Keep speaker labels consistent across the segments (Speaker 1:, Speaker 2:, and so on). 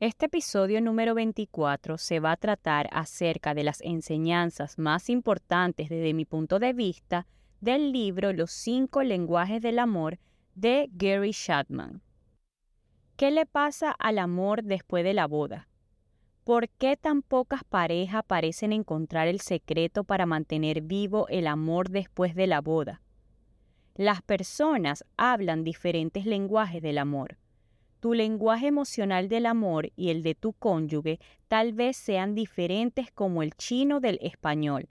Speaker 1: Este episodio número 24 se va a tratar acerca de las enseñanzas más importantes desde mi punto de vista del libro Los cinco lenguajes del amor de Gary Shadman. ¿Qué le pasa al amor después de la boda? ¿Por qué tan pocas parejas parecen encontrar el secreto para mantener vivo el amor después de la boda? Las personas hablan diferentes lenguajes del amor tu lenguaje emocional del amor y el de tu cónyuge tal vez sean diferentes como el chino del español.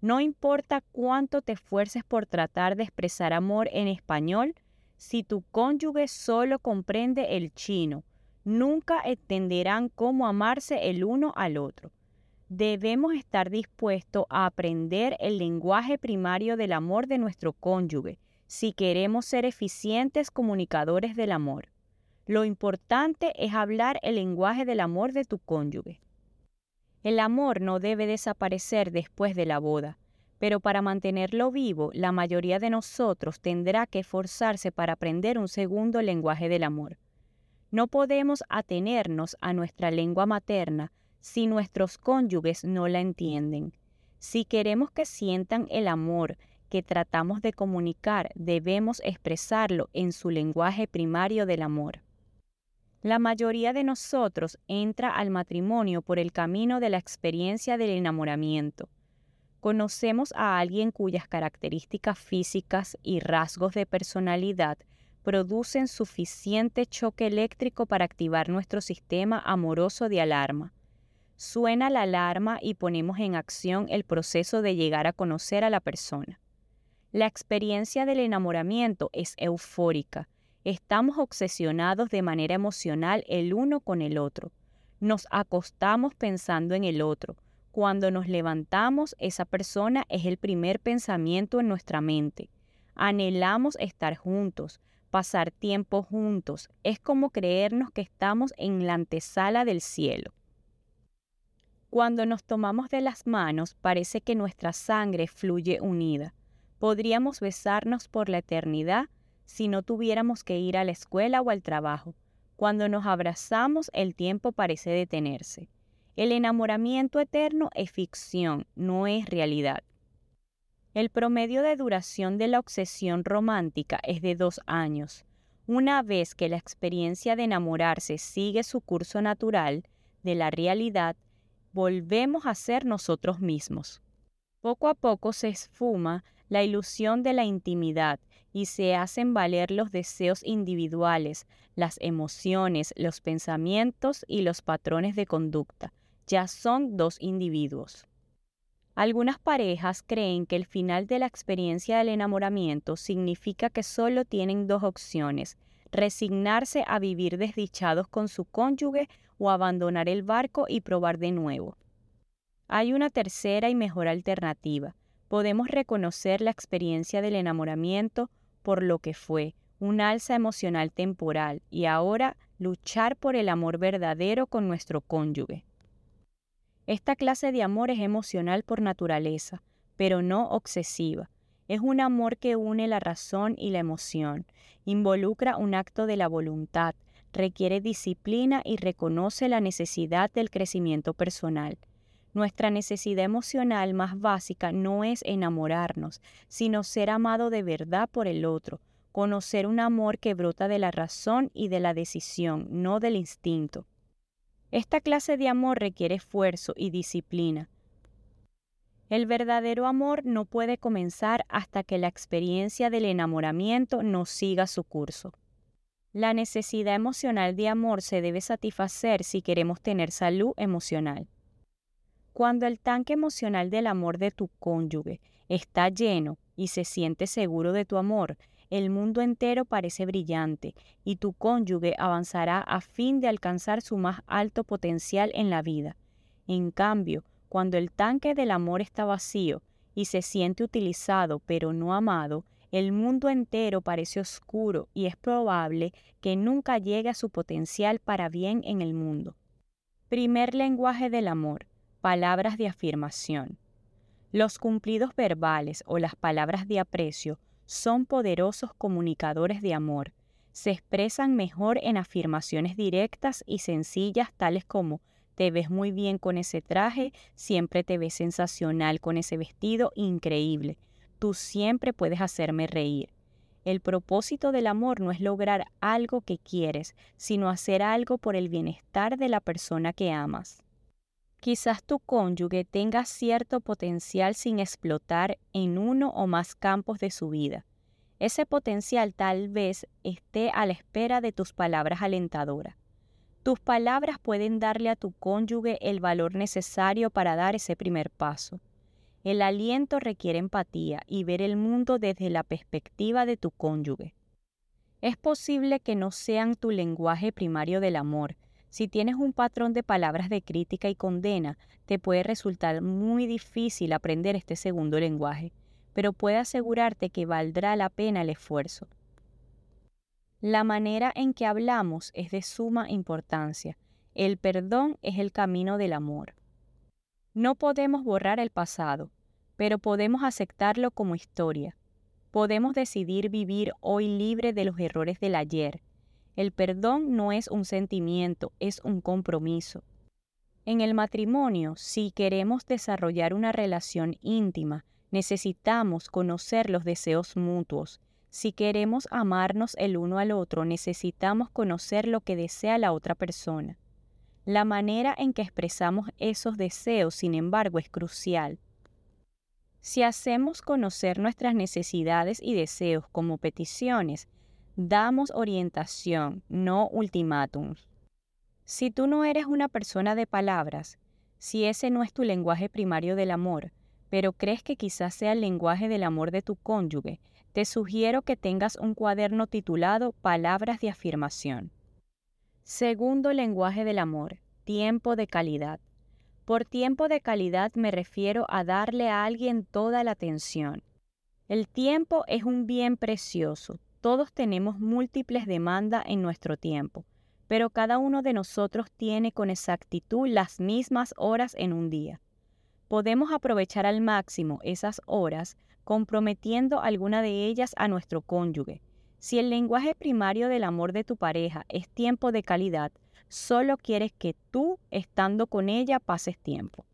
Speaker 1: No importa cuánto te esfuerces por tratar de expresar amor en español, si tu cónyuge solo comprende el chino, nunca entenderán cómo amarse el uno al otro. Debemos estar dispuestos a aprender el lenguaje primario del amor de nuestro cónyuge si queremos ser eficientes comunicadores del amor. Lo importante es hablar el lenguaje del amor de tu cónyuge. El amor no debe desaparecer después de la boda, pero para mantenerlo vivo, la mayoría de nosotros tendrá que esforzarse para aprender un segundo lenguaje del amor. No podemos atenernos a nuestra lengua materna si nuestros cónyuges no la entienden. Si queremos que sientan el amor que tratamos de comunicar, debemos expresarlo en su lenguaje primario del amor. La mayoría de nosotros entra al matrimonio por el camino de la experiencia del enamoramiento. Conocemos a alguien cuyas características físicas y rasgos de personalidad producen suficiente choque eléctrico para activar nuestro sistema amoroso de alarma. Suena la alarma y ponemos en acción el proceso de llegar a conocer a la persona. La experiencia del enamoramiento es eufórica Estamos obsesionados de manera emocional el uno con el otro. Nos acostamos pensando en el otro. Cuando nos levantamos, esa persona es el primer pensamiento en nuestra mente. Anhelamos estar juntos, pasar tiempo juntos. Es como creernos que estamos en la antesala del cielo. Cuando nos tomamos de las manos, parece que nuestra sangre fluye unida. Podríamos besarnos por la eternidad si no tuviéramos que ir a la escuela o al trabajo. Cuando nos abrazamos el tiempo parece detenerse. El enamoramiento eterno es ficción, no es realidad. El promedio de duración de la obsesión romántica es de dos años. Una vez que la experiencia de enamorarse sigue su curso natural de la realidad, volvemos a ser nosotros mismos. Poco a poco se esfuma la ilusión de la intimidad y se hacen valer los deseos individuales, las emociones, los pensamientos y los patrones de conducta. Ya son dos individuos. Algunas parejas creen que el final de la experiencia del enamoramiento significa que solo tienen dos opciones, resignarse a vivir desdichados con su cónyuge o abandonar el barco y probar de nuevo. Hay una tercera y mejor alternativa. Podemos reconocer la experiencia del enamoramiento por lo que fue, un alza emocional temporal y ahora luchar por el amor verdadero con nuestro cónyuge. Esta clase de amor es emocional por naturaleza, pero no obsesiva. Es un amor que une la razón y la emoción, involucra un acto de la voluntad, requiere disciplina y reconoce la necesidad del crecimiento personal. Nuestra necesidad emocional más básica no es enamorarnos, sino ser amado de verdad por el otro, conocer un amor que brota de la razón y de la decisión, no del instinto. Esta clase de amor requiere esfuerzo y disciplina. El verdadero amor no puede comenzar hasta que la experiencia del enamoramiento no siga su curso. La necesidad emocional de amor se debe satisfacer si queremos tener salud emocional. Cuando el tanque emocional del amor de tu cónyuge está lleno y se siente seguro de tu amor, el mundo entero parece brillante y tu cónyuge avanzará a fin de alcanzar su más alto potencial en la vida. En cambio, cuando el tanque del amor está vacío y se siente utilizado pero no amado, el mundo entero parece oscuro y es probable que nunca llegue a su potencial para bien en el mundo. Primer lenguaje del amor. Palabras de afirmación. Los cumplidos verbales o las palabras de aprecio son poderosos comunicadores de amor. Se expresan mejor en afirmaciones directas y sencillas tales como te ves muy bien con ese traje, siempre te ves sensacional con ese vestido, increíble. Tú siempre puedes hacerme reír. El propósito del amor no es lograr algo que quieres, sino hacer algo por el bienestar de la persona que amas. Quizás tu cónyuge tenga cierto potencial sin explotar en uno o más campos de su vida. Ese potencial tal vez esté a la espera de tus palabras alentadoras. Tus palabras pueden darle a tu cónyuge el valor necesario para dar ese primer paso. El aliento requiere empatía y ver el mundo desde la perspectiva de tu cónyuge. Es posible que no sean tu lenguaje primario del amor, si tienes un patrón de palabras de crítica y condena, te puede resultar muy difícil aprender este segundo lenguaje, pero puede asegurarte que valdrá la pena el esfuerzo. La manera en que hablamos es de suma importancia. El perdón es el camino del amor. No podemos borrar el pasado, pero podemos aceptarlo como historia. Podemos decidir vivir hoy libre de los errores del ayer el perdón no es un sentimiento, es un compromiso. En el matrimonio, si queremos desarrollar una relación íntima, necesitamos conocer los deseos mutuos. Si queremos amarnos el uno al otro, necesitamos conocer lo que desea la otra persona. La manera en que expresamos esos deseos, sin embargo, es crucial. Si hacemos conocer nuestras necesidades y deseos como peticiones, Damos orientación, no ultimátums. Si tú no eres una persona de palabras, si ese no es tu lenguaje primario del amor, pero crees que quizás sea el lenguaje del amor de tu cónyuge, te sugiero que tengas un cuaderno titulado Palabras de afirmación. Segundo lenguaje del amor, tiempo de calidad. Por tiempo de calidad me refiero a darle a alguien toda la atención. El tiempo es un bien precioso, todos tenemos múltiples demandas en nuestro tiempo, pero cada uno de nosotros tiene con exactitud las mismas horas en un día. Podemos aprovechar al máximo esas horas comprometiendo alguna de ellas a nuestro cónyuge. Si el lenguaje primario del amor de tu pareja es tiempo de calidad, solo quieres que tú, estando con ella, pases tiempo.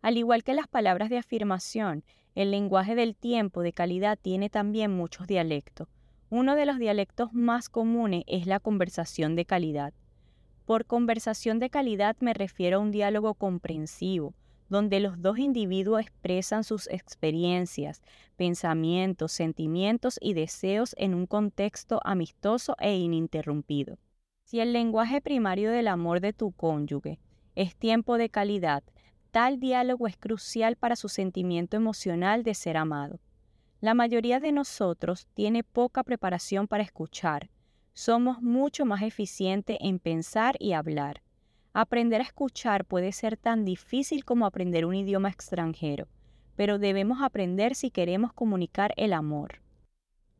Speaker 1: Al igual que las palabras de afirmación, el lenguaje del tiempo de calidad tiene también muchos dialectos uno de los dialectos más comunes es la conversación de calidad. Por conversación de calidad me refiero a un diálogo comprensivo, donde los dos individuos expresan sus experiencias, pensamientos, sentimientos y deseos en un contexto amistoso e ininterrumpido. Si el lenguaje primario del amor de tu cónyuge es tiempo de calidad, tal diálogo es crucial para su sentimiento emocional de ser amado. La mayoría de nosotros tiene poca preparación para escuchar. Somos mucho más eficientes en pensar y hablar. Aprender a escuchar puede ser tan difícil como aprender un idioma extranjero, pero debemos aprender si queremos comunicar el amor.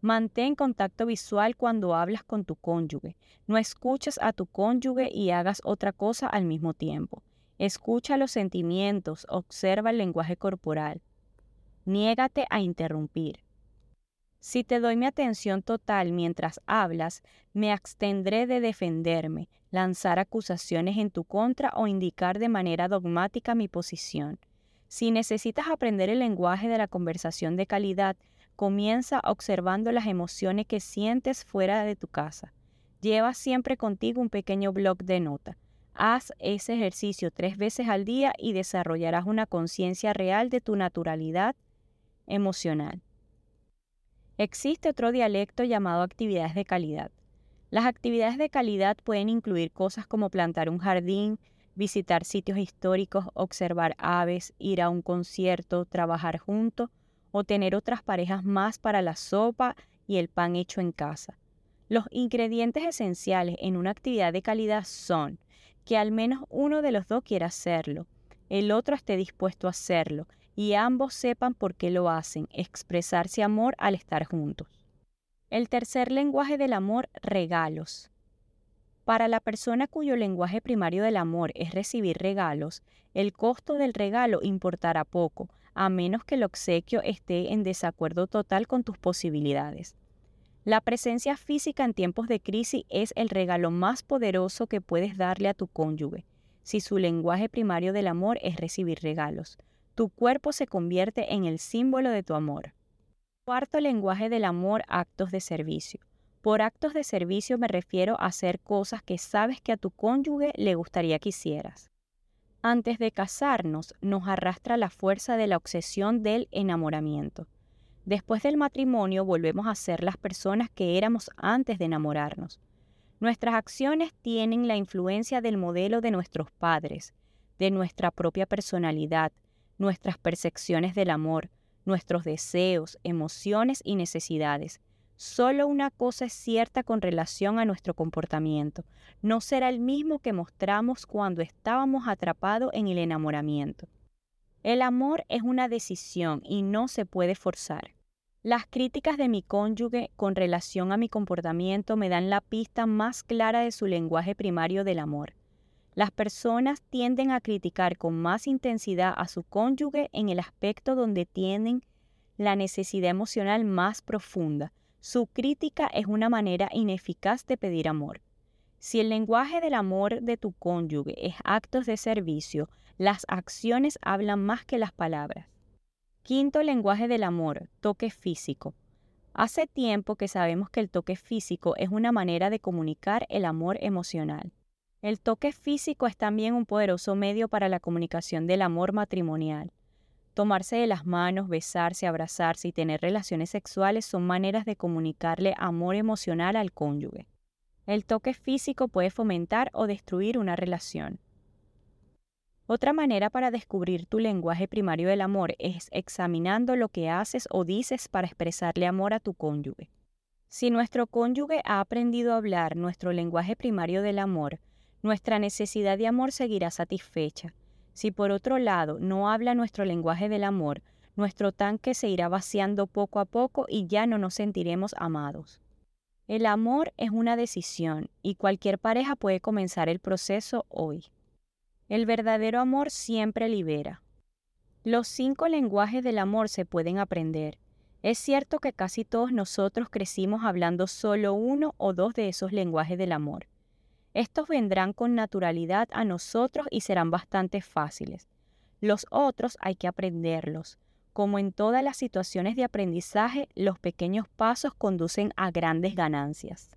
Speaker 1: Mantén contacto visual cuando hablas con tu cónyuge. No escuches a tu cónyuge y hagas otra cosa al mismo tiempo. Escucha los sentimientos, observa el lenguaje corporal. Niégate a interrumpir. Si te doy mi atención total mientras hablas, me abstendré de defenderme, lanzar acusaciones en tu contra o indicar de manera dogmática mi posición. Si necesitas aprender el lenguaje de la conversación de calidad, comienza observando las emociones que sientes fuera de tu casa. Lleva siempre contigo un pequeño blog de nota. Haz ese ejercicio tres veces al día y desarrollarás una conciencia real de tu naturalidad emocional. Existe otro dialecto llamado actividades de calidad. Las actividades de calidad pueden incluir cosas como plantar un jardín, visitar sitios históricos, observar aves, ir a un concierto, trabajar juntos o tener otras parejas más para la sopa y el pan hecho en casa. Los ingredientes esenciales en una actividad de calidad son que al menos uno de los dos quiera hacerlo, el otro esté dispuesto a hacerlo y ambos sepan por qué lo hacen, expresarse amor al estar juntos. El tercer lenguaje del amor, regalos. Para la persona cuyo lenguaje primario del amor es recibir regalos, el costo del regalo importará poco, a menos que el obsequio esté en desacuerdo total con tus posibilidades. La presencia física en tiempos de crisis es el regalo más poderoso que puedes darle a tu cónyuge. Si su lenguaje primario del amor es recibir regalos, tu cuerpo se convierte en el símbolo de tu amor. Cuarto lenguaje del amor, actos de servicio. Por actos de servicio me refiero a hacer cosas que sabes que a tu cónyuge le gustaría que hicieras. Antes de casarnos nos arrastra la fuerza de la obsesión del enamoramiento. Después del matrimonio volvemos a ser las personas que éramos antes de enamorarnos. Nuestras acciones tienen la influencia del modelo de nuestros padres, de nuestra propia personalidad, nuestras percepciones del amor, nuestros deseos, emociones y necesidades. Solo una cosa es cierta con relación a nuestro comportamiento. No será el mismo que mostramos cuando estábamos atrapados en el enamoramiento. El amor es una decisión y no se puede forzar. Las críticas de mi cónyuge con relación a mi comportamiento me dan la pista más clara de su lenguaje primario del amor. Las personas tienden a criticar con más intensidad a su cónyuge en el aspecto donde tienen la necesidad emocional más profunda, su crítica es una manera ineficaz de pedir amor. Si el lenguaje del amor de tu cónyuge es actos de servicio, las acciones hablan más que las palabras. Quinto lenguaje del amor, toque físico. Hace tiempo que sabemos que el toque físico es una manera de comunicar el amor emocional. El toque físico es también un poderoso medio para la comunicación del amor matrimonial. Tomarse de las manos, besarse, abrazarse y tener relaciones sexuales son maneras de comunicarle amor emocional al cónyuge. El toque físico puede fomentar o destruir una relación. Otra manera para descubrir tu lenguaje primario del amor es examinando lo que haces o dices para expresarle amor a tu cónyuge. Si nuestro cónyuge ha aprendido a hablar nuestro lenguaje primario del amor, nuestra necesidad de amor seguirá satisfecha si por otro lado no habla nuestro lenguaje del amor, nuestro tanque se irá vaciando poco a poco y ya no nos sentiremos amados. El amor es una decisión y cualquier pareja puede comenzar el proceso hoy. El verdadero amor siempre libera. Los cinco lenguajes del amor se pueden aprender. Es cierto que casi todos nosotros crecimos hablando solo uno o dos de esos lenguajes del amor. Estos vendrán con naturalidad a nosotros y serán bastante fáciles. Los otros hay que aprenderlos. Como en todas las situaciones de aprendizaje, los pequeños pasos conducen a grandes ganancias.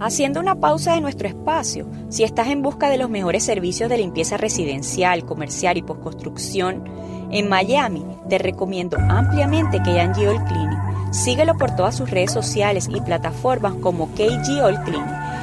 Speaker 1: Haciendo una pausa de nuestro espacio, si estás en busca de los mejores servicios de limpieza residencial, comercial y postconstrucción, en Miami te recomiendo ampliamente KG All Cleaning. Síguelo por todas sus redes sociales y plataformas como KG All Cleaning